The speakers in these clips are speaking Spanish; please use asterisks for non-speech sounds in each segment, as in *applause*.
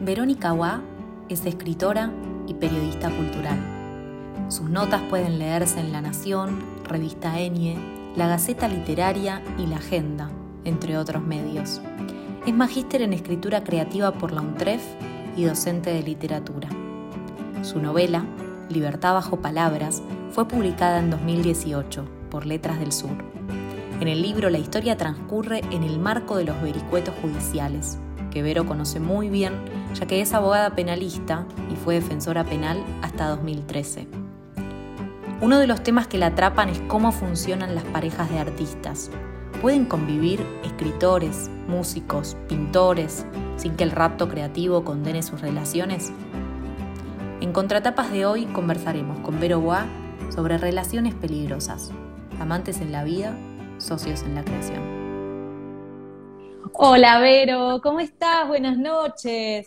Verónica Guá es escritora y periodista cultural. Sus notas pueden leerse en La Nación, Revista Enie, La Gaceta Literaria y La Agenda, entre otros medios. Es magíster en escritura creativa por la UNTREF y docente de literatura. Su novela, Libertad bajo palabras, fue publicada en 2018 por Letras del Sur. En el libro la historia transcurre en el marco de los vericuetos judiciales, que Vero conoce muy bien, ya que es abogada penalista y fue defensora penal hasta 2013. Uno de los temas que la atrapan es cómo funcionan las parejas de artistas. ¿Pueden convivir escritores, músicos, pintores, sin que el rapto creativo condene sus relaciones? En Contratapas de hoy conversaremos con Vero Boa sobre relaciones peligrosas, amantes en la vida, socios en la creación. Hola Vero, ¿cómo estás? Buenas noches.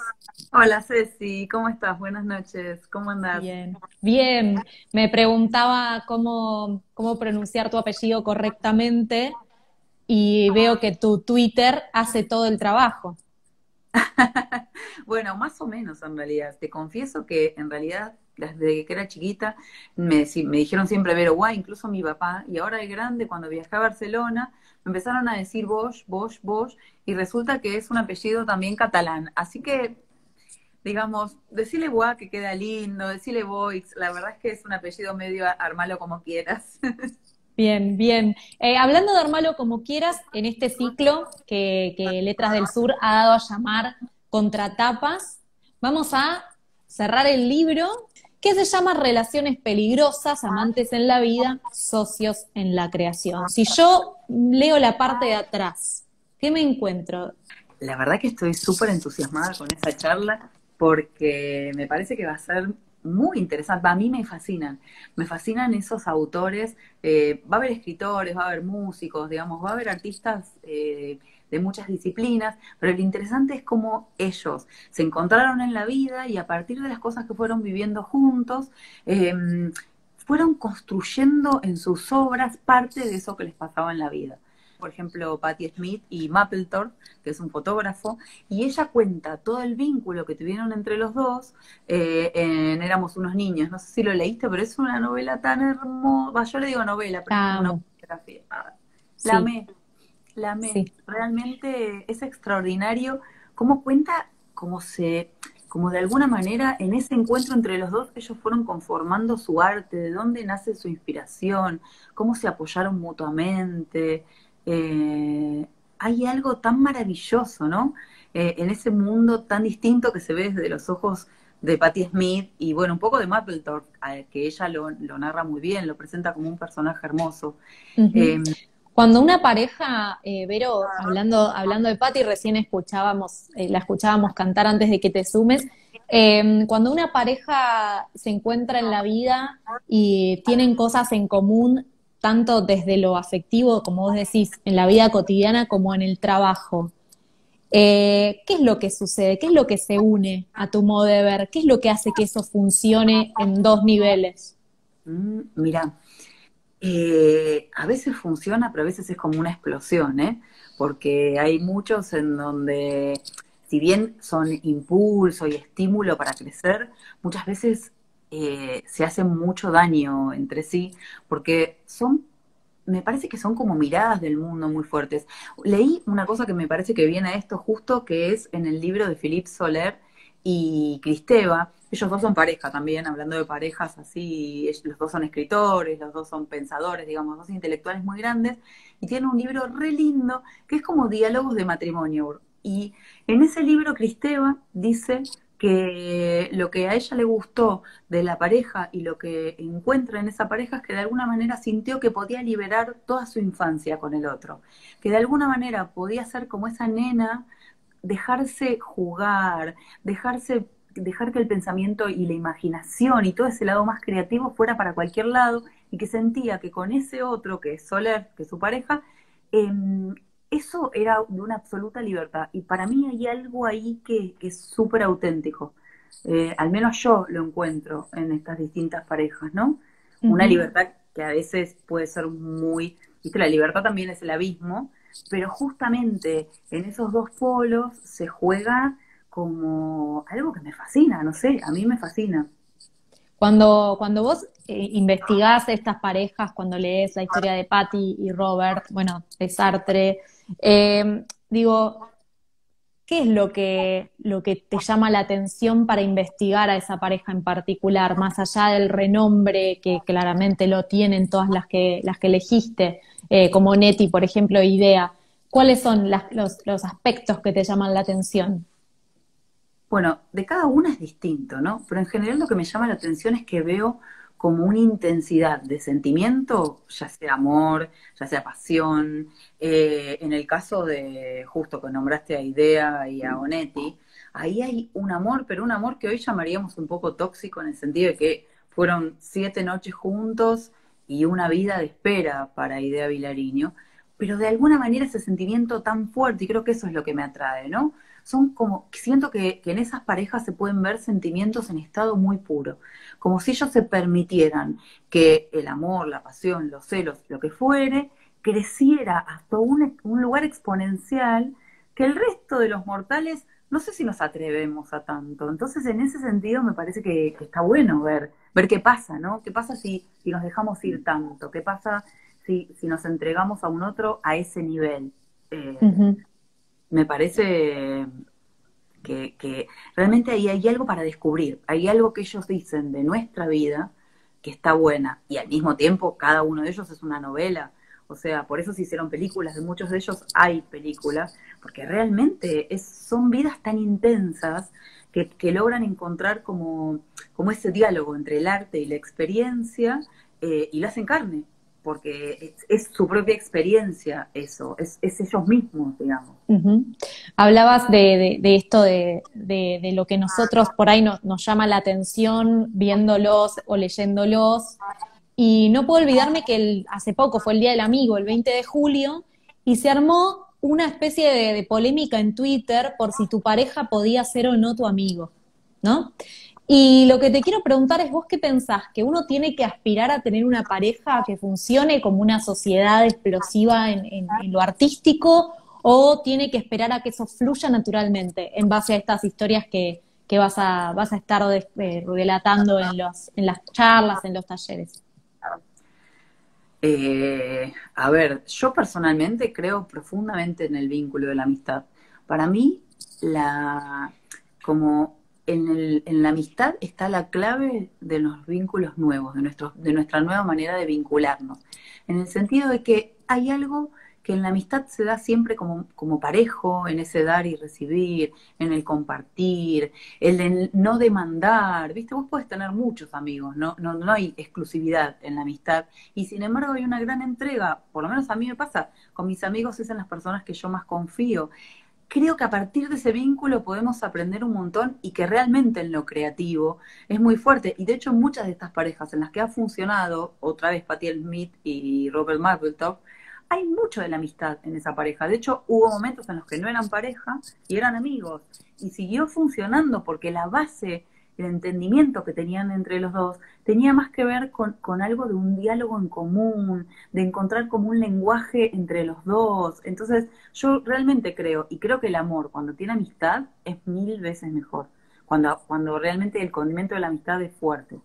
Hola Ceci, ¿cómo estás? Buenas noches, ¿cómo andás? Bien, bien. Me preguntaba cómo, cómo pronunciar tu apellido correctamente y veo que tu Twitter hace todo el trabajo. *laughs* bueno, más o menos en realidad. Te confieso que en realidad desde que era chiquita me, me dijeron siempre Vero Guay, incluso mi papá, y ahora de grande, cuando viajé a Barcelona, empezaron a decir Bosch, Bosch, Bosch, y resulta que es un apellido también catalán. Así que, digamos, decirle Bois que queda lindo, decirle Boix, la verdad es que es un apellido medio armalo como quieras. *laughs* Bien, bien. Eh, hablando de armalo como quieras, en este ciclo que, que Letras del Sur ha dado a llamar Contratapas, vamos a cerrar el libro que se llama Relaciones peligrosas, amantes en la vida, socios en la creación. Si yo leo la parte de atrás, ¿qué me encuentro? La verdad que estoy súper entusiasmada con esa charla porque me parece que va a ser muy interesante. A mí me fascinan, me fascinan esos autores. Eh, va a haber escritores, va a haber músicos, digamos, va a haber artistas eh, de muchas disciplinas, pero lo interesante es cómo ellos se encontraron en la vida y a partir de las cosas que fueron viviendo juntos, em, fueron construyendo en sus obras parte de eso que les pasaba en la vida por ejemplo, Patti Smith y Mapplethorpe, que es un fotógrafo, y ella cuenta todo el vínculo que tuvieron entre los dos eh, en Éramos unos niños. No sé si lo leíste, pero es una novela tan hermosa. Yo le digo novela, pero es una fotografía. La amé, la amé. Realmente es extraordinario cómo cuenta, cómo se como de alguna manera en ese encuentro entre los dos ellos fueron conformando su arte, de dónde nace su inspiración, cómo se apoyaron mutuamente, eh, hay algo tan maravilloso, ¿no? Eh, en ese mundo tan distinto que se ve desde los ojos de Patti Smith y bueno, un poco de Mapplethorpe, que ella lo, narra muy bien, lo presenta como un personaje hermoso. Cuando una pareja, eh, Vero, hablando, hablando de Patti, recién escuchábamos, la escuchábamos cantar antes de que te sumes, em, cuando una pareja se encuentra en la vida y tienen cosas en común, tanto desde lo afectivo, como vos decís, en la vida cotidiana como en el trabajo. Eh, ¿Qué es lo que sucede? ¿Qué es lo que se une a tu modo de ver? ¿Qué es lo que hace que eso funcione en dos niveles? Mm, mira, eh, a veces funciona, pero a veces es como una explosión, ¿eh? Porque hay muchos en donde, si bien son impulso y estímulo para crecer, muchas veces eh, se hacen mucho daño entre sí, porque son, me parece que son como miradas del mundo muy fuertes. Leí una cosa que me parece que viene a esto justo, que es en el libro de Philippe Soler y Cristeva. Ellos dos son pareja también, hablando de parejas así, los dos son escritores, los dos son pensadores, digamos, dos intelectuales muy grandes, y tienen un libro re lindo que es como diálogos de matrimonio. Y en ese libro Cristeva dice que lo que a ella le gustó de la pareja y lo que encuentra en esa pareja es que de alguna manera sintió que podía liberar toda su infancia con el otro, que de alguna manera podía ser como esa nena dejarse jugar, dejarse dejar que el pensamiento y la imaginación y todo ese lado más creativo fuera para cualquier lado y que sentía que con ese otro, que es Soler, que es su pareja, em, eso era de una absoluta libertad. Y para mí hay algo ahí que, es súper auténtico. Eh, al menos yo lo encuentro en estas distintas parejas, ¿no? Una libertad que a veces puede ser muy, viste, la libertad también es el abismo, pero justamente en esos dos polos se juega como algo que me fascina, no sé, a mí me fascina. Cuando, cuando vos eh, investigás estas parejas, cuando lees la historia de Patty y Robert, bueno, de Sartre, eh, digo, ¿qué es lo que, lo que te llama la atención para investigar a esa pareja en particular, más allá del renombre que claramente lo tienen todas las que, las que elegiste, eh, como Neti, por ejemplo, Idea? ¿Cuáles son los, los aspectos que te llaman la atención? Bueno, de cada una es distinto, ¿no? Pero en general lo que me llama la atención es que veo como una intensidad de sentimiento, ya sea amor, ya sea pasión. Eh, en el caso de, justo que nombraste a Idea y a Onetti, ahí hay un amor, pero un amor que hoy llamaríamos un poco tóxico en el sentido de que fueron siete noches juntos y una vida de espera para Idea Vilariño, pero de alguna manera ese sentimiento tan fuerte, y creo que eso es lo que me atrae, ¿no? Son como, siento que, en esas parejas se pueden ver sentimientos en estado muy puro, como si ellos se permitieran que el amor, la pasión, los celos, lo que fuere, creciera hasta un, lugar exponencial que el resto de los mortales no sé si nos atrevemos a tanto. Entonces, en ese sentido, me parece que, está bueno ver, ver qué pasa, ¿no? ¿Qué pasa si, si nos dejamos ir tanto? ¿Qué pasa si, si nos entregamos a un otro a ese nivel? Eh, me parece que, realmente ahí hay algo para descubrir, hay algo que ellos dicen de nuestra vida que está buena y al mismo tiempo cada uno de ellos es una novela. O sea, por eso se hicieron películas, de muchos de ellos hay películas, porque realmente es, son vidas tan intensas que, que logran encontrar como, como ese diálogo entre el arte y la experiencia eh, y lo hacen carne porque es, su propia experiencia eso, es, ellos mismos, digamos. Hablabas de, esto de, lo que nosotros por ahí nos, llama la atención viéndolos o leyéndolos, y no puedo olvidarme que hace poco fue el Día del Amigo, el 20 de julio, y se armó una especie de polémica en Twitter por si tu pareja podía ser o no tu amigo, ¿no? Y lo que te quiero preguntar es vos qué pensás, que uno tiene que aspirar a tener una pareja que funcione como una sociedad explosiva en, lo artístico o tiene que esperar a que eso fluya naturalmente en base a estas historias que, vas, a, vas a estar eh, relatando en, los, en las charlas, en los talleres. Eh, a ver, yo personalmente creo profundamente en el vínculo de la amistad. Para mí, la como en, el, en la amistad está la clave de los vínculos nuevos, de, nuestro, de nuestra nueva manera de vincularnos. En el sentido de que hay algo que en la amistad se da siempre como, como parejo, en ese dar y recibir, en el compartir, el no demandar, ¿viste? Vos puedes tener muchos amigos, ¿no? No, no hay exclusividad en la amistad, y sin embargo hay una gran entrega, por lo menos a mí me pasa, con mis amigos es en las personas que yo más confío, creo que a partir de ese vínculo podemos aprender un montón y que realmente en lo creativo es muy fuerte. Y de hecho muchas de estas parejas en las que ha funcionado, otra vez Patty Smith y Robert Mapplethorpe, hay mucho de la amistad en esa pareja. De hecho, hubo momentos en los que no eran pareja y eran amigos. Y siguió funcionando porque la base el entendimiento que tenían entre los dos tenía más que ver con, algo de un diálogo en común, de encontrar como un lenguaje entre los dos. Entonces, yo realmente creo, y creo que el amor, cuando tiene amistad, es mil veces mejor. Cuando, cuando realmente el condimento de la amistad es fuerte.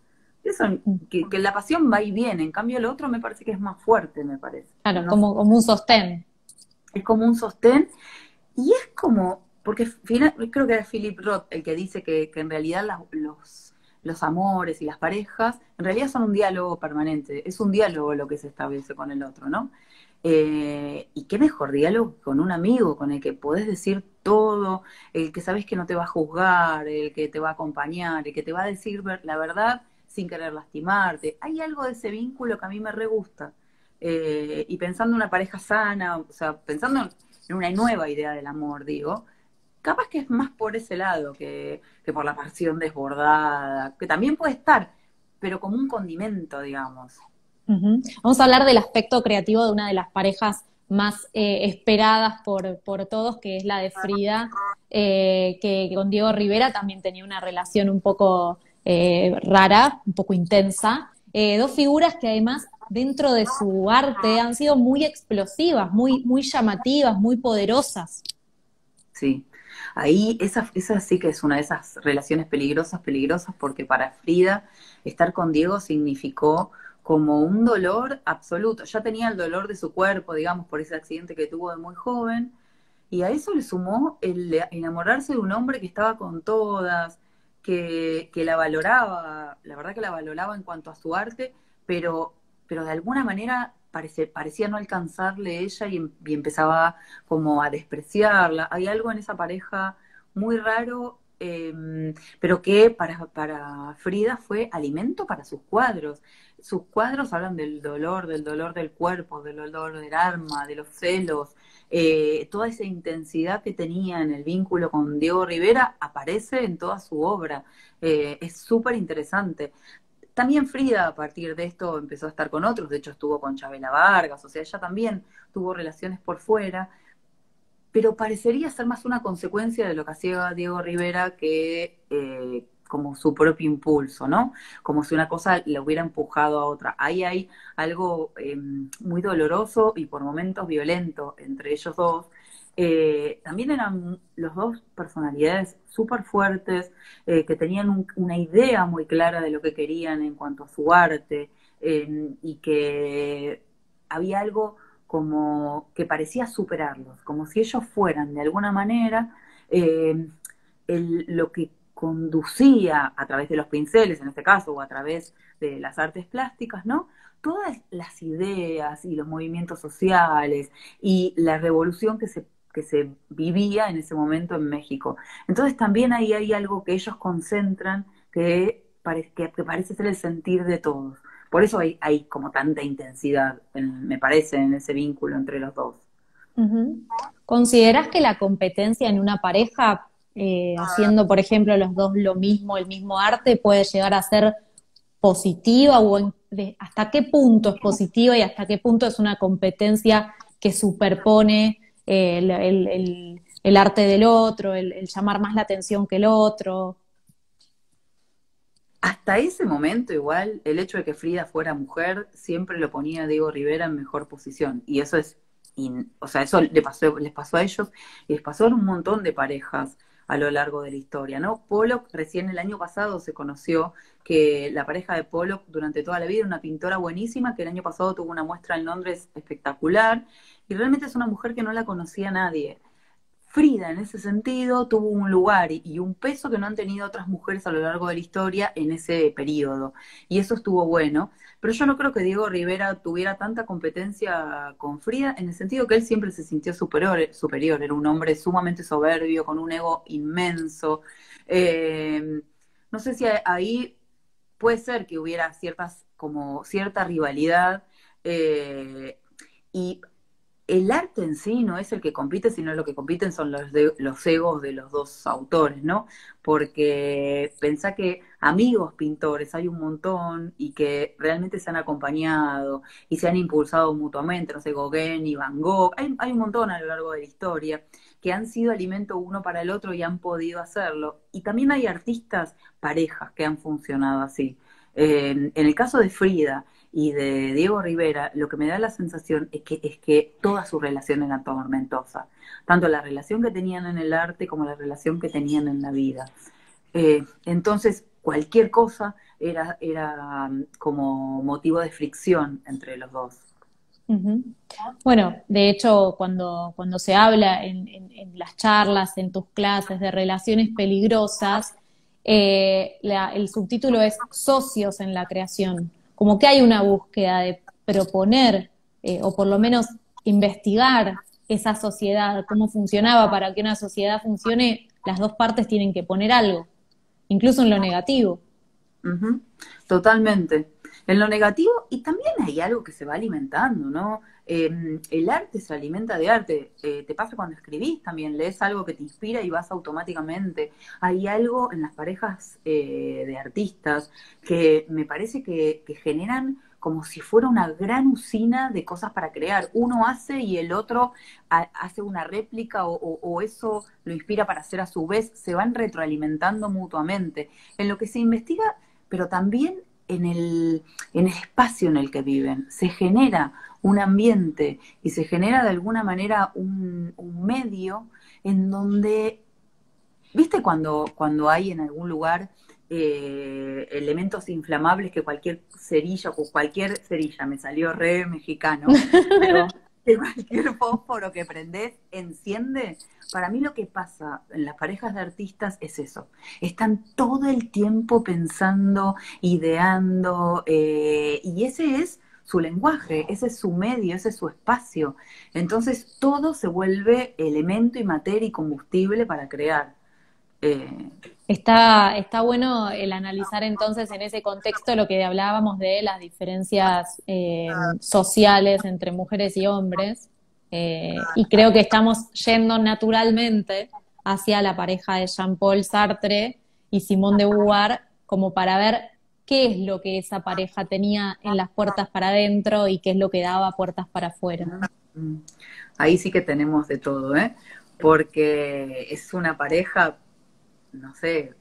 Eso, que, la pasión va y viene, en cambio el otro me parece que es más fuerte, me parece. Claro, como, como un sostén. Es como un sostén y es como, porque creo que es Philip Roth el que dice que, en realidad los, los amores y las parejas en realidad son un diálogo permanente, es un diálogo lo que se establece con el otro, ¿no? Eh, y qué mejor diálogo con un amigo con el que podés decir todo, el que sabes que no te va a juzgar, el que te va a acompañar, el que te va a decir la verdad sin querer lastimarte. Hay algo de ese vínculo que a mí me re gusta. Eh, y pensando en una pareja sana, o sea, pensando en una nueva idea del amor, digo, capaz que es más por ese lado que, que por la pasión desbordada, que también puede estar, pero como un condimento, digamos. Vamos a hablar del aspecto creativo de una de las parejas más eh, esperadas por, por, todos, que es la de Frida, eh, que con Diego Rivera también tenía una relación un poco eh, rara, un poco intensa. dos figuras que además dentro de su arte han sido muy explosivas, muy, muy llamativas, muy poderosas. Sí, ahí esa, esa sí que es una de esas relaciones peligrosas, peligrosas, porque para Frida estar con Diego significó como un dolor absoluto. Ya tenía el dolor de su cuerpo, digamos, por ese accidente que tuvo de muy joven, y a eso le sumó el enamorarse de un hombre que estaba con todas, que, que la valoraba, la verdad que la valoraba en cuanto a su arte, pero, pero de alguna manera parece, parecía no alcanzarle ella y, y empezaba como a despreciarla. Hay algo en esa pareja muy raro Em, pero que para, para Frida fue alimento para sus cuadros. Sus cuadros hablan del dolor, del dolor del cuerpo, del dolor del alma, de los celos. Eh, toda esa intensidad que tenía en el vínculo con Diego Rivera aparece en toda su obra. Eh, es súper interesante. También Frida a partir de esto empezó a estar con otros, de hecho estuvo con Chabela Vargas, o sea, ella también tuvo relaciones por fuera, pero parecería ser más una consecuencia de lo que hacía Diego Rivera que eh, como su propio impulso, ¿no? Como si una cosa le hubiera empujado a otra. Ahí hay algo em, muy doloroso y por momentos violento entre ellos dos. Eh, también eran los dos personalidades súper fuertes, eh, que tenían una idea muy clara de lo que querían en cuanto a su arte y que había algo como que parecía superarlos, como si ellos fueran de alguna manera eh, lo que conducía a través de los pinceles, en este caso, o a través de las artes plásticas, ¿no? Todas las ideas y los movimientos sociales y la revolución que se, que se vivía en ese momento en México. Entonces también ahí hay algo que ellos concentran que, que parece ser el sentir de todos. Por eso hay, hay como tanta intensidad, me parece, en ese vínculo entre los dos. ¿Consideras que la competencia en una pareja, eh, haciendo, por ejemplo, los dos lo mismo, el mismo arte, puede llegar a ser positiva o hasta qué punto es positiva y hasta qué punto es una competencia que superpone eh, el, arte del otro, el, llamar más la atención que el otro? Hasta ese momento, igual, el hecho de que Frida fuera mujer siempre lo ponía a Diego Rivera en mejor posición. Y eso es, o sea, eso le pasó, les pasó a ellos y les pasó a un montón de parejas a lo largo de la historia, ¿no? Pollock recién el año pasado se conoció que la pareja de Pollock durante toda la vida era una pintora buenísima, que el año pasado tuvo una muestra en Londres espectacular, y realmente es una mujer que no la conocía nadie. Frida en ese sentido tuvo un lugar y un peso que no han tenido otras mujeres a lo largo de la historia en ese periodo. Y eso estuvo bueno. Pero yo no creo que Diego Rivera tuviera tanta competencia con Frida en el sentido que él siempre se sintió superior, superior. era un hombre sumamente soberbio, con un ego inmenso. Eh, no sé si ahí puede ser que hubiera ciertas, como cierta rivalidad. Eh, y el arte en sí no es el que compite, sino lo que compiten son los, los egos de los dos autores, ¿no? Porque pensá que amigos pintores hay un montón y que realmente se han acompañado y se han impulsado mutuamente, no sé, Gauguin y Van Gogh, hay un montón a lo largo de la historia que han sido alimento uno para el otro y han podido hacerlo. Y también hay artistas parejas que han funcionado así. en el caso de Frida, y de Diego Rivera, lo que me da la sensación es que, es que toda su relación era tormentosa, tanto la relación que tenían en el arte como la relación que tenían en la vida. Eh, entonces, cualquier cosa era, era um, como motivo de fricción entre los dos. Bueno, de hecho, cuando, cuando se habla en, las charlas, en tus clases de relaciones peligrosas, eh, el subtítulo es socios en la creación como que hay una búsqueda de proponer eh, o por lo menos investigar esa sociedad, cómo funcionaba. Para que una sociedad funcione, las dos partes tienen que poner algo, incluso en lo negativo. Totalmente. en lo negativo y también hay algo que se va alimentando, ¿no? Em, el arte se alimenta de arte. Eh, te pasa cuando escribís también, lees algo que te inspira y vas automáticamente. Hay algo en las parejas eh, de artistas que me parece que, generan como si fuera una gran usina de cosas para crear. Uno hace y el otro hace una réplica o, o, eso lo inspira para hacer a su vez. Se van retroalimentando mutuamente. En lo que se investiga, pero también en el, en el espacio en el que viven. Se genera un ambiente y se genera de alguna manera un, medio en donde, ¿viste cuando, cuando hay en algún lugar eh, elementos inflamables que cualquier cerilla o cualquier cerilla, me salió re mexicano, *laughs* pero que cualquier fósforo que prendes enciende. Para mí lo que pasa en las parejas de artistas es eso. Están todo el tiempo pensando, ideando, eh, y ese es su lenguaje, ese es su medio, ese es su espacio. Entonces todo se vuelve elemento y materia y combustible para crear. Eh, está, está bueno el analizar entonces en ese contexto lo que hablábamos de las diferencias eh, sociales entre mujeres y hombres. Eh, y creo que estamos yendo naturalmente hacia la pareja de Jean-Paul Sartre y Simone de Beauvoir como para ver qué es lo que esa pareja tenía en las puertas para adentro y qué es lo que daba puertas para afuera. Mm. Ahí sí que tenemos de todo, ¿eh? Porque es una pareja, no sé.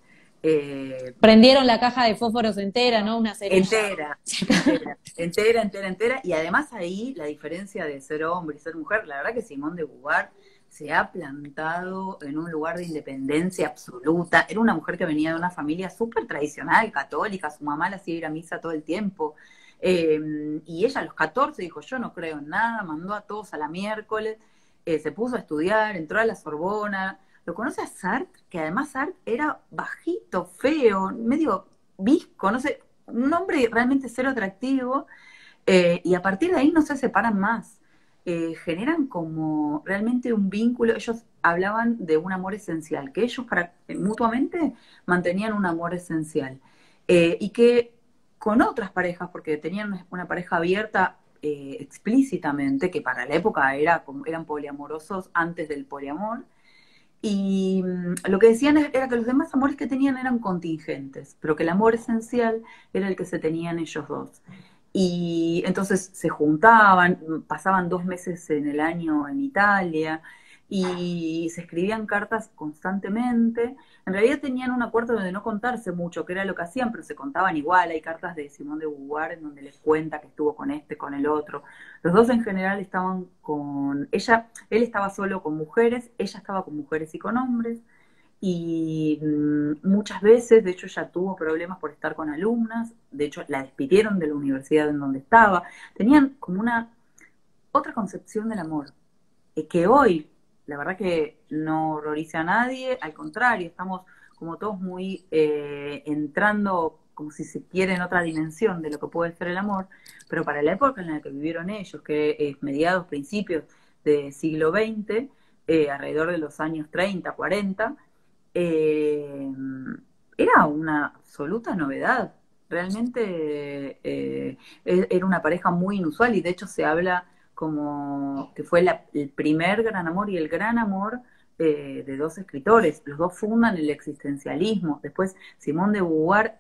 Eh, Prendieron la caja de fósforos entera, ¿no? Una serie. Entera, entera, entera, entera, entera. Y además ahí la diferencia de ser hombre y ser mujer, la verdad que Simón de Beauvoir se ha plantado en un lugar de independencia absoluta. Era una mujer que venía de una familia súper tradicional, católica, su mamá la hacía ir a misa todo el tiempo. Eh, y ella a los 14 dijo, yo no creo en nada, mandó a todos a la miércoles, eh, se puso a estudiar, entró a la Sorbona. Lo conoce a Sartre, que además Sartre era bajito, feo, medio visco, no sé, un hombre realmente cero atractivo. Eh, y a partir de ahí no se separan más. Eh, generan como realmente un vínculo. Ellos hablaban de un amor esencial, que ellos para, eh, mutuamente mantenían un amor esencial. Eh, y que con otras parejas, porque tenían una pareja abierta explícitamente, que para la época era, eran poliamorosos antes del poliamor, y mm, lo que decían era que los demás amores que tenían eran contingentes, pero que el amor esencial era el que se tenían ellos dos. Y entonces se juntaban, pasaban dos meses en el año en Italia y se escribían cartas constantemente. En realidad tenían un acuerdo de no contarse mucho, que era lo que hacían, pero se contaban igual. Hay cartas de Simón de Beauvoir en donde les cuenta que estuvo con este, con el otro. Los dos en general estaban con ella, él estaba solo con mujeres, ella estaba con mujeres y con hombres y mm, muchas veces, de hecho, ella tuvo problemas por estar con alumnas, de hecho, la despidieron de la universidad en donde estaba, tenían como una otra concepción del amor, eh, que hoy, la verdad que no horroriza a nadie, al contrario, estamos como todos muy eh, entrando, como si se quiere, en otra dimensión de lo que puede ser el amor, pero para la época en la que vivieron ellos, que es mediados, principios del siglo XX, eh, alrededor de los años 30, 40, eh, era una absoluta novedad. Realmente eh, e-, era una pareja muy inusual y de hecho se habla como que fue el primer gran amor y el gran amor eh, de dos escritores. Los dos fundan el existencialismo. Después Simón de Beauvoir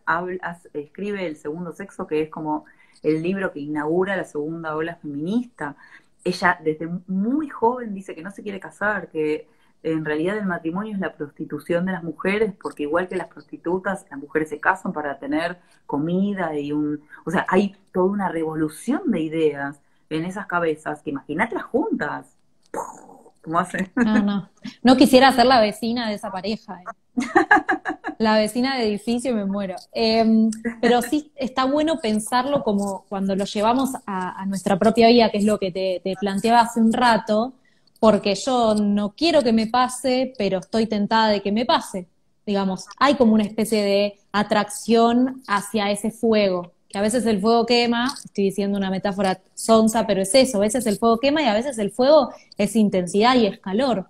escribe El segundo sexo, que es como el libro que inaugura la segunda ola feminista. Ella desde muy joven dice que no se quiere casar, que en realidad el matrimonio es la prostitución de las mujeres, porque igual que las prostitutas, las mujeres se casan para tener comida y un... O sea, hay toda una revolución de ideas en esas cabezas, que las juntas. *laughs* ¿Cómo hacen? No, no. No quisiera ser la vecina de esa pareja. ¿eh? *laughs* La vecina de edificio me muero. Em, pero sí está bueno pensarlo como cuando lo llevamos a, nuestra propia vida, que es lo que te, te planteaba hace un rato, porque yo no quiero que me pase, pero estoy tentada de que me pase. Digamos, hay como una especie de atracción hacia ese fuego, que a veces el fuego quema, estoy diciendo una metáfora sonsa, pero es eso, a veces el fuego quema y a veces el fuego es intensidad y es calor.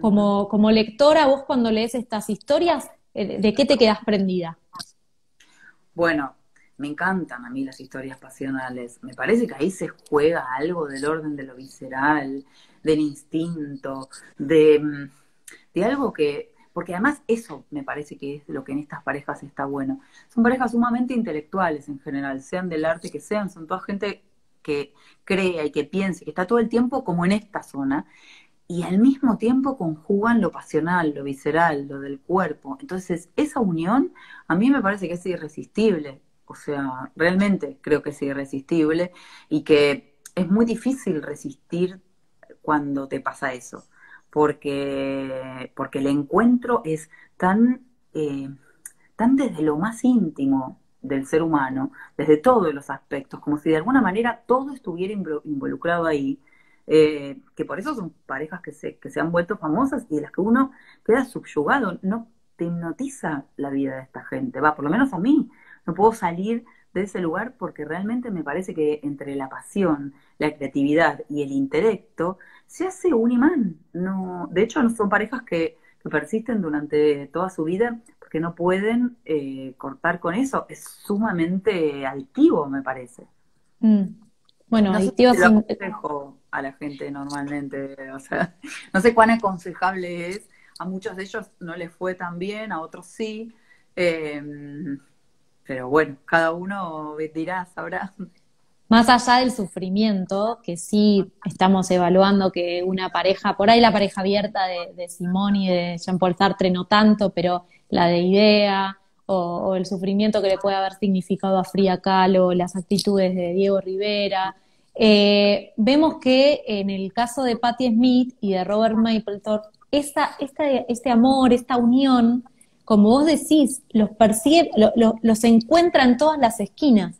Como, como lectora, vos cuando lees estas historias, eh, ¿de qué te quedas prendida? Bueno, me encantan a mí las historias pasionales. Me parece que ahí se juega algo del orden de lo visceral, del instinto, de, mm, de algo que, porque además eso me parece que es lo que en estas parejas está bueno. Son parejas sumamente intelectuales en general, sean del arte que sean, son toda gente que crea y que piense, que está todo el tiempo como en esta zona, y al mismo tiempo conjugan lo pasional, lo visceral, lo del cuerpo. Entonces, esa unión a mí me parece que es irresistible. O sea, realmente creo que es irresistible y que es muy difícil resistir cuando te pasa eso, porque, porque el encuentro es tan, eh, tan desde lo más íntimo del ser humano, desde todos los aspectos, como si de alguna manera todo estuviera involucrado ahí, eh, que por eso son parejas que se, que se han vuelto famosas y de las que uno queda subyugado, no te hipnotiza la vida de esta gente, va, por lo menos a mí, no puedo salir de ese lugar porque realmente me parece que entre la pasión, la creatividad y el intelecto se hace un imán. No, de hecho, no son parejas que, persisten durante toda su vida porque no pueden eh, cortar con eso. Es sumamente adictivo, me parece. Mm. Bueno, no sé aconsejo a la gente normalmente, o sea, no sé cuán aconsejable es. A muchos de ellos no les fue tan bien, a otros sí. Eh, pero bueno, cada uno dirá, sabrá. Más allá del sufrimiento, que sí estamos evaluando que una pareja, por ahí la pareja abierta de, Simón y de Jean-Paul Sartre no tanto, pero la de Idea o, el sufrimiento que le puede haber significado a Frida Kahlo, las actitudes de Diego Rivera, eh, vemos que en el caso de Patti Smith y de Robert Mapplethorpe, esta, este amor, esta unión, como vos decís, los percibe, los encuentra en todas las esquinas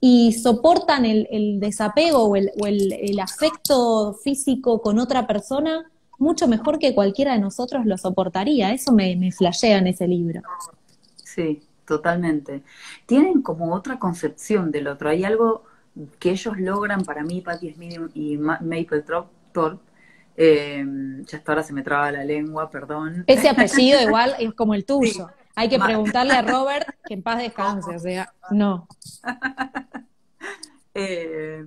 y soportan el, desapego o, el, afecto físico con otra persona mucho mejor que cualquiera de nosotros lo soportaría. Eso me, me flashea en ese libro. Sí, totalmente. Tienen como otra concepción del otro. Hay algo que ellos logran para mí, Patti Smith y Maple Thorpe, eh, ya hasta ahora se me traba la lengua, perdón. Ese apellido *laughs* igual es como el tuyo. Hay que preguntarle a Robert que en paz descanse, o sea, no. *laughs* Eh,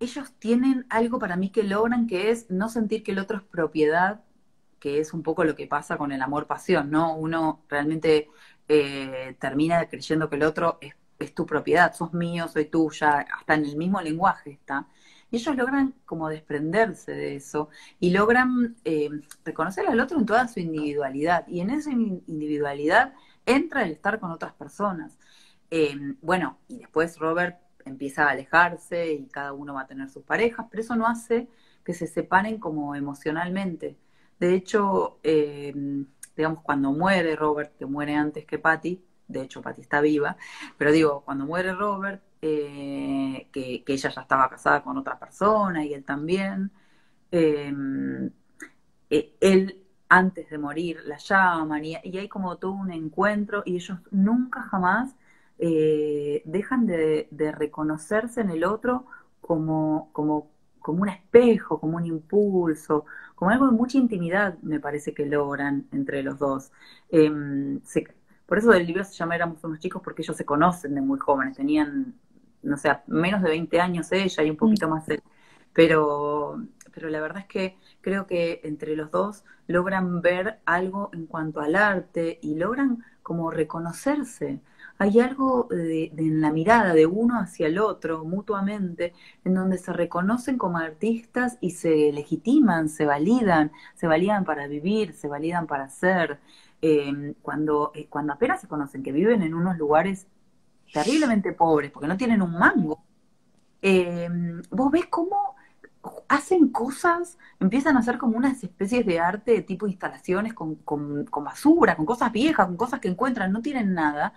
ellos tienen algo para mí que logran que es no sentir que el otro es propiedad, que es un poco lo que pasa con el amor-pasión, ¿no? Uno realmente eh, termina creyendo que el otro es, es tu propiedad, sos mío, soy tuya, hasta en el mismo lenguaje está. Ellos logran como desprenderse de eso y logran eh, reconocer al otro en toda su individualidad. Y en esa individualidad entra el estar con otras personas. Em, bueno, y después Robert empieza a alejarse y cada uno va a tener sus parejas, pero eso no hace que se separen como emocionalmente. De hecho, em, digamos, cuando muere Robert, que muere antes que Patty, de hecho Patty está viva, pero digo, cuando muere Robert, eh, que, ella ya estaba casada con otra persona y él también. Em, eh, él antes de morir la llaman y, hay como todo un encuentro y ellos nunca jamás eh, dejan de, reconocerse en el otro como, como, como un espejo, como un impulso, como algo de mucha intimidad me parece que logran entre los dos. Em, por eso el libro se llama Éramos unos chicos porque ellos se conocen de muy jóvenes, tenían no sé, menos de 20 años ella y un poquito mm. más él. Pero, pero la verdad es que creo que entre los dos logran ver algo en cuanto al arte y logran como reconocerse. Hay algo de, en la mirada de uno hacia el otro mutuamente, en donde se reconocen como artistas y se legitiman, se validan, se validan para vivir, se validan para ser. Eh, cuando, eh, cuando apenas se conocen, que viven en unos lugares terriblemente pobres, porque no tienen un mango, eh, vos ves cómo hacen cosas, empiezan a hacer como unas especies de arte de tipo instalaciones con, con, basura, con cosas viejas, con cosas que encuentran, no tienen nada,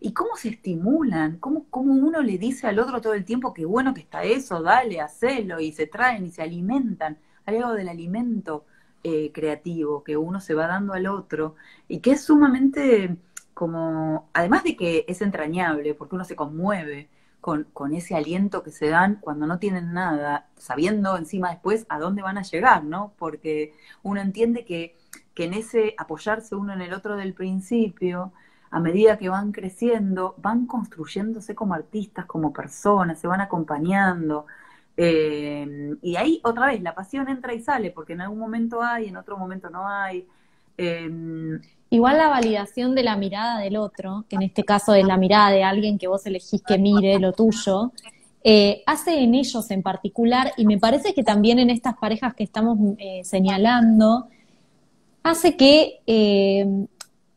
y cómo se estimulan, cómo, cómo uno le dice al otro todo el tiempo que bueno que está eso, dale, hacelo, y se traen y se alimentan, hay algo del alimento eh, creativo que uno se va dando al otro, y que es sumamente como, además de que es entrañable, porque uno se conmueve con, con, ese aliento que se dan cuando no tienen nada, sabiendo encima después a dónde van a llegar, ¿no? Porque uno entiende que, que en ese apoyarse uno en el otro del principio, a medida que van creciendo, van construyéndose como artistas, como personas, se van acompañando. Eh, y ahí otra vez la pasión entra y sale, porque en algún momento hay, en otro momento no hay. Eh, Igual la validación de la mirada del otro, que en este caso es la mirada de alguien que vos elegís que mire lo tuyo, eh, hace en ellos en particular, y me parece que también en estas parejas que estamos señalando, hace que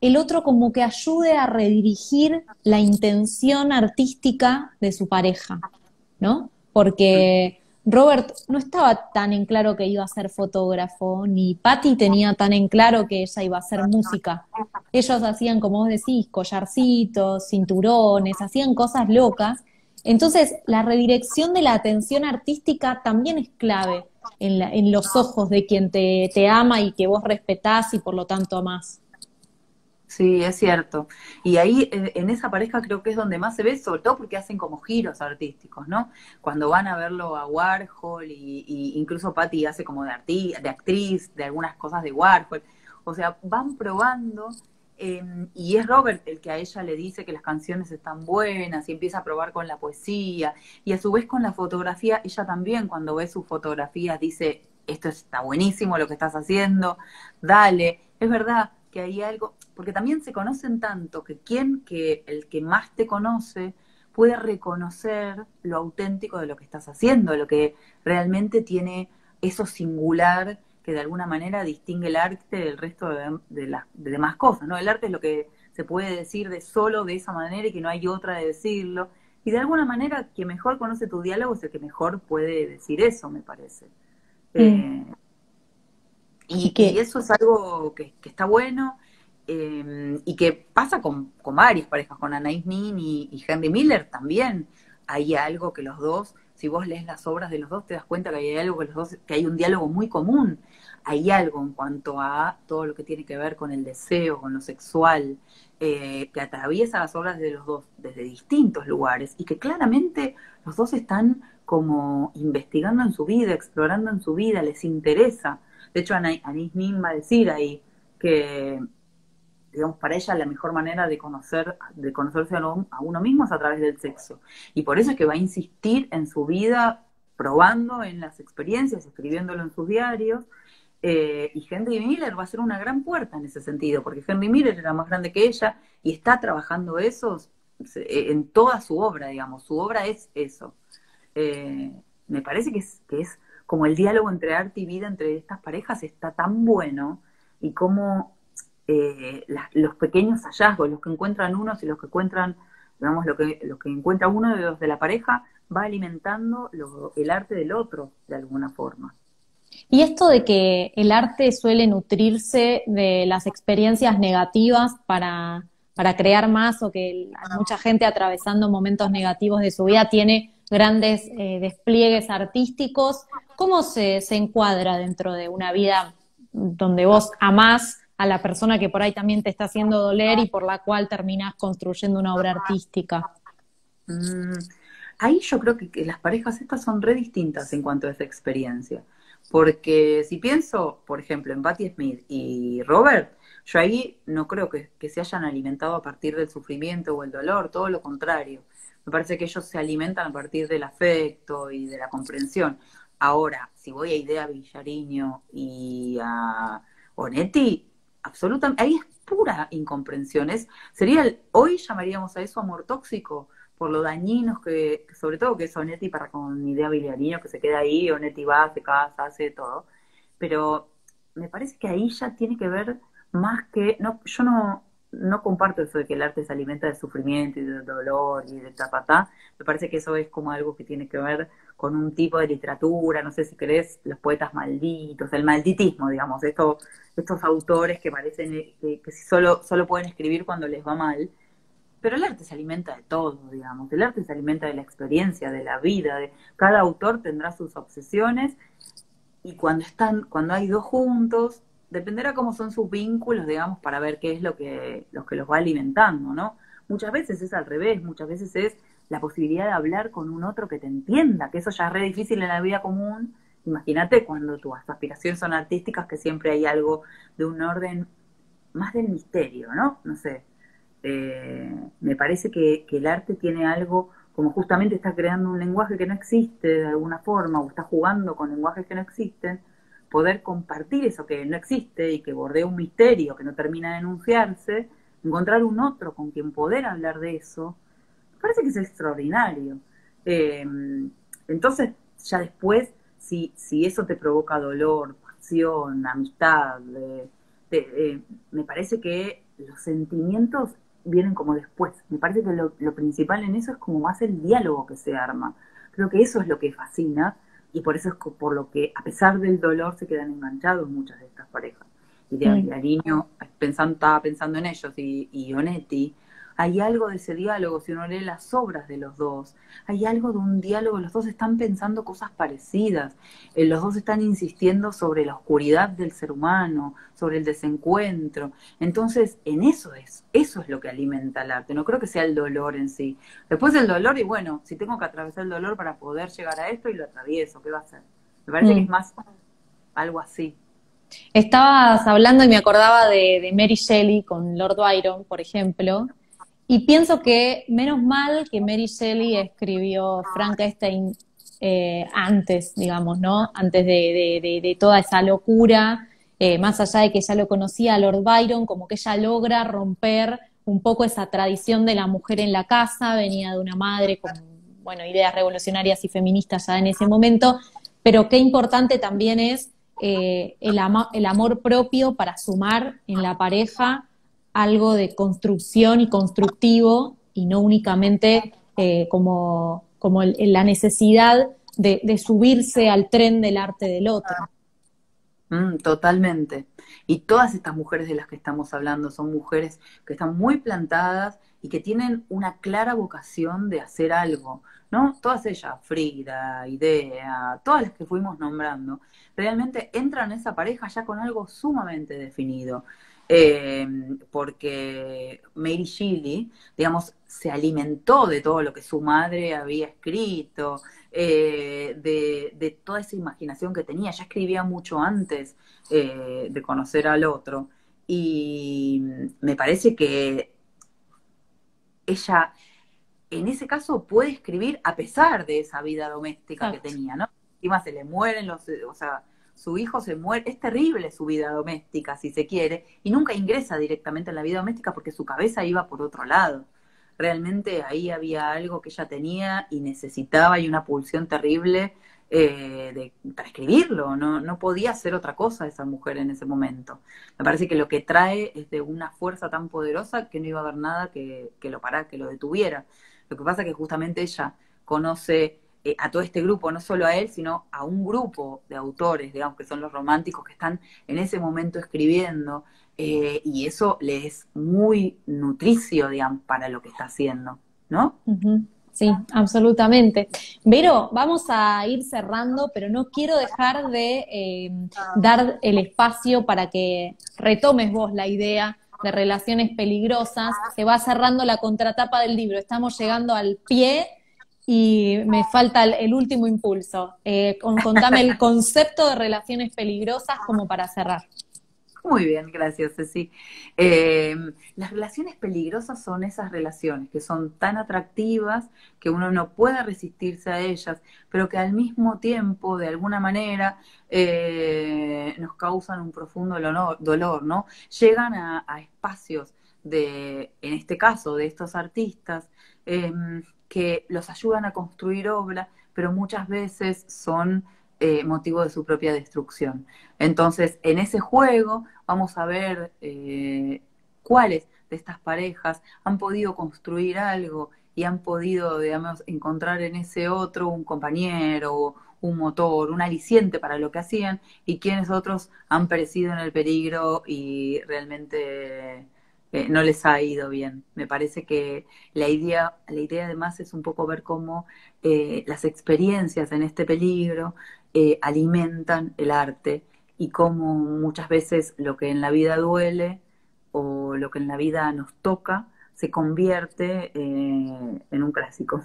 el otro como que ayude a redirigir la intención artística de su pareja, ¿no? Porque Robert no estaba tan en claro que iba a ser fotógrafo, ni Patty tenía tan en claro que ella iba a hacer música. Ellos hacían, como vos decís, collarcitos, cinturones, hacían cosas locas. Entonces, la redirección de la atención artística también es clave en, los ojos de quien te, te ama y que vos respetás y por lo tanto amás. Sí, es cierto. Y ahí en esa pareja creo que es donde más se ve, sobre todo porque hacen como giros artísticos, ¿no? Cuando van a verlo a Warhol y, incluso Patty hace como de, de actriz, de algunas cosas de Warhol. O sea, van probando em, y es Robert el que a ella le dice que las canciones están buenas y empieza a probar con la poesía y a su vez con la fotografía, ella también cuando ve sus fotografías dice, esto está buenísimo lo que estás haciendo, dale, es verdad que hay algo, porque también se conocen tanto que quien que el que más te conoce puede reconocer lo auténtico de lo que estás haciendo, lo que realmente tiene eso singular que de alguna manera distingue el arte del resto de, las demás cosas, ¿no? El arte es lo que se puede decir de solo de esa manera y que no hay otra de decirlo. Y de alguna manera, quien mejor conoce tu diálogo es el que mejor puede decir eso, me parece. Mm. Eh, y, que eso es algo que, está bueno eh, y que pasa con, con, varias parejas, con Anais Nin y, Henry Miller también. Hay algo que los dos, si vos lees las obras de los dos, te das cuenta que hay algo que los dos, que hay un diálogo muy común. Hay algo en cuanto a todo lo que tiene que ver con el deseo, con lo sexual, eh, que atraviesa las obras de los dos desde distintos lugares y que claramente los dos están como investigando en su vida, explorando en su vida, les interesa de hecho, Anis Nin va a decir ahí que, digamos, para ella la mejor manera de conocer, de conocerse a uno mismo es a través del sexo. Y por eso es que va a insistir en su vida, probando en las experiencias, escribiéndolo en sus diarios. Eh, y Henry Miller va a ser una gran puerta en ese sentido, porque Henry Miller era más grande que ella y está trabajando eso en toda su obra, digamos. Su obra es eso. Eh, me parece que es, que es como el diálogo entre arte y vida entre estas parejas está tan bueno y cómo eh, los pequeños hallazgos, los que encuentran unos y los que encuentran, digamos, lo que, que encuentra uno de los de la pareja va alimentando el arte del otro de alguna forma. Y esto de que el arte suele nutrirse de las experiencias negativas para, para crear más o que mucha gente atravesando momentos negativos de su vida tiene grandes eh, despliegues artísticos. ¿Cómo se, encuadra dentro de una vida donde vos amás a la persona que por ahí también te está haciendo doler y por la cual terminás construyendo una obra artística? Mm, ahí yo creo que, las parejas estas son re distintas en cuanto a esa experiencia. Porque si pienso, por ejemplo, en Patti Smith y Robert, yo ahí no creo que, se hayan alimentado a partir del sufrimiento o el dolor, todo lo contrario. Me parece que ellos se alimentan a partir del afecto y de la comprensión. Ahora, si voy a Idea Villariño y a Onetti, absolutamente, ahí es pura incomprensión. sería hoy llamaríamos a eso amor tóxico, por lo dañinos que, sobre todo que es Onetti para con Idea Villariño, que se queda ahí, Onetti va, se casa, hace todo. Pero me parece que ahí ya tiene que ver más que, no, yo no, no comparto eso de que el arte se alimenta del sufrimiento y del dolor y de tapatá. Me parece que eso es como algo que tiene que ver con un tipo de literatura, no sé si crees, los poetas malditos, el malditismo, digamos, estos, estos autores que parecen que, que solo, solo pueden escribir cuando les va mal. Pero el arte se alimenta de todo, digamos. El arte se alimenta de la experiencia, de la vida. De, cada autor tendrá sus obsesiones y cuando están, cuando hay dos juntos, dependerá cómo son sus vínculos, digamos, para ver qué es lo que, lo que los va alimentando, ¿no? Muchas veces es al revés, muchas veces es la posibilidad de hablar con un otro que te entienda, que eso ya es re difícil en la vida común. Imagínate cuando tus aspiraciones son artísticas, que siempre hay algo de un orden más del misterio, ¿no? No sé. eh, me parece que, el arte tiene algo, como justamente está creando un lenguaje que no existe de alguna forma, o está jugando con lenguajes que no existen, poder compartir eso que no existe y que bordea un misterio que no termina de enunciarse, encontrar un otro con quien poder hablar de eso, me parece que es extraordinario. Eh, entonces, ya después, si, si eso te provoca dolor, pasión, amistad, eh, me parece que los sentimientos vienen como después. Me parece que lo, principal en eso es como más el diálogo que se arma. Creo que eso es lo que fascina y por eso es por lo que, a pesar del dolor, se quedan enganchados muchas de estas parejas. Y de, mm. pensando, estaba pensando en ellos y, y Onetti, hay algo de ese diálogo, si uno lee las obras de los dos, hay algo de un diálogo, los dos están pensando cosas parecidas, eh, los dos están insistiendo sobre la oscuridad del ser humano, sobre el desencuentro. Entonces, en eso es, eso es lo que alimenta el arte, no creo que sea el dolor en sí. Después del dolor, y bueno, si tengo que atravesar el dolor para poder llegar a esto y lo atravieso, ¿qué va a ser? Me parece que mm. es más algo así. Estabas hablando y me acordaba de, de Mary Shelley con Lord Byron, por ejemplo, y pienso que menos mal que Mary Shelley escribió Frankenstein eh, antes, digamos, ¿no? Antes de, toda esa locura, eh, más allá de que ya lo conocía Lord Byron, como que ella logra romper un poco esa tradición de la mujer en la casa, venía de una madre con, bueno, ideas revolucionarias y feministas ya en ese momento, pero qué importante también es eh, el, el amor propio para sumar en la pareja algo de construcción y constructivo y no únicamente eh, como, como la necesidad de, subirse al tren del arte del otro. Mm, totalmente. Y todas estas mujeres de las que estamos hablando son mujeres que están muy plantadas y que tienen una clara vocación de hacer algo, ¿no? Todas ellas, Frida, Idea, todas las que fuimos nombrando, realmente entran en esa pareja ya con algo sumamente definido. Eh, porque Mary Shelley, digamos, se alimentó de todo lo que su madre había escrito, eh, de, toda esa imaginación que tenía. Ya escribía mucho antes eh, de conocer al otro. Y me parece que ella, en ese caso, puede escribir a pesar de esa vida doméstica que tenía, ¿no? Encima se le mueren los, o sea, su hijo se muere, es terrible su vida doméstica, si se quiere, y nunca ingresa directamente en la vida doméstica porque su cabeza iba por otro lado. Realmente ahí había algo que ella tenía y necesitaba y una pulsión terrible eh, de, para escribirlo, no, no podía hacer otra cosa esa mujer en ese momento. Me parece que lo que trae es de una fuerza tan poderosa que no iba a haber nada que, que lo parara, que lo detuviera. Lo que pasa es que justamente ella conoce eh, a todo este grupo, no solo a él, sino a un grupo de autores, digamos, que son los románticos que están en ese momento escribiendo, eh, y eso le es muy nutricio, digamos, para lo que está haciendo, ¿no? Sí, absolutamente. Vero, vamos a ir cerrando, pero no quiero dejar de eh, dar el espacio para que retomes vos la idea de relaciones peligrosas. Se va cerrando la contratapa del libro. Estamos llegando al pie y me falta el, último impulso. Eh, contame el *laughs* concepto de relaciones peligrosas como para cerrar. Muy bien, gracias, Ceci. Eh, las relaciones peligrosas son esas relaciones que son tan atractivas que uno no puede resistirse a ellas, pero que al mismo tiempo, de alguna manera, eh, nos causan un profundo dolor, ¿no? Llegan a, espacios de, en este caso, de estos artistas, em, que los ayudan a construir obra, pero muchas veces son eh, motivo de su propia destrucción. Entonces, en ese juego vamos a ver eh, cuáles de estas parejas han podido construir algo y han podido, digamos, encontrar en ese otro un compañero, un motor, un aliciente para lo que hacían, y quienes otros han perecido en el peligro y realmente eh, no les ha ido bien. Me parece que la idea, la idea además es un poco ver cómo eh, las experiencias en este peligro eh, alimentan el arte y cómo muchas veces lo que en la vida duele o lo que en la vida nos toca se convierte en un clásico.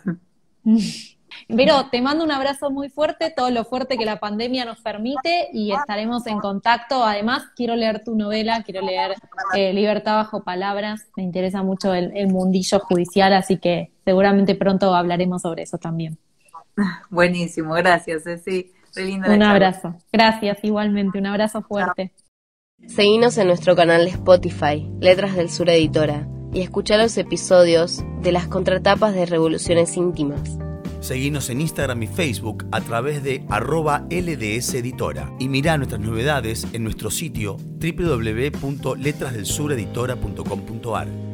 *laughs* Pero te mando un abrazo muy fuerte, todo lo fuerte que la pandemia nos permite y estaremos en contacto. Además, quiero leer tu novela, quiero leer eh, Libertad bajo palabras. Me interesa mucho el, mundillo judicial, así que seguramente pronto hablaremos sobre eso también. Buenísimo, gracias, Ceci. un abrazo. Gracias, igualmente. Un abrazo fuerte. Seguinos en nuestro canal de Spotify, Letras del Sur Editora, y escucha los episodios de las contratapas de Revoluciones Íntimas. Seguinos en Instagram y Facebook a través de arroba LDS Editora y mirá nuestras novedades en nuestro sitio www.letrasdelsureditora.com.ar.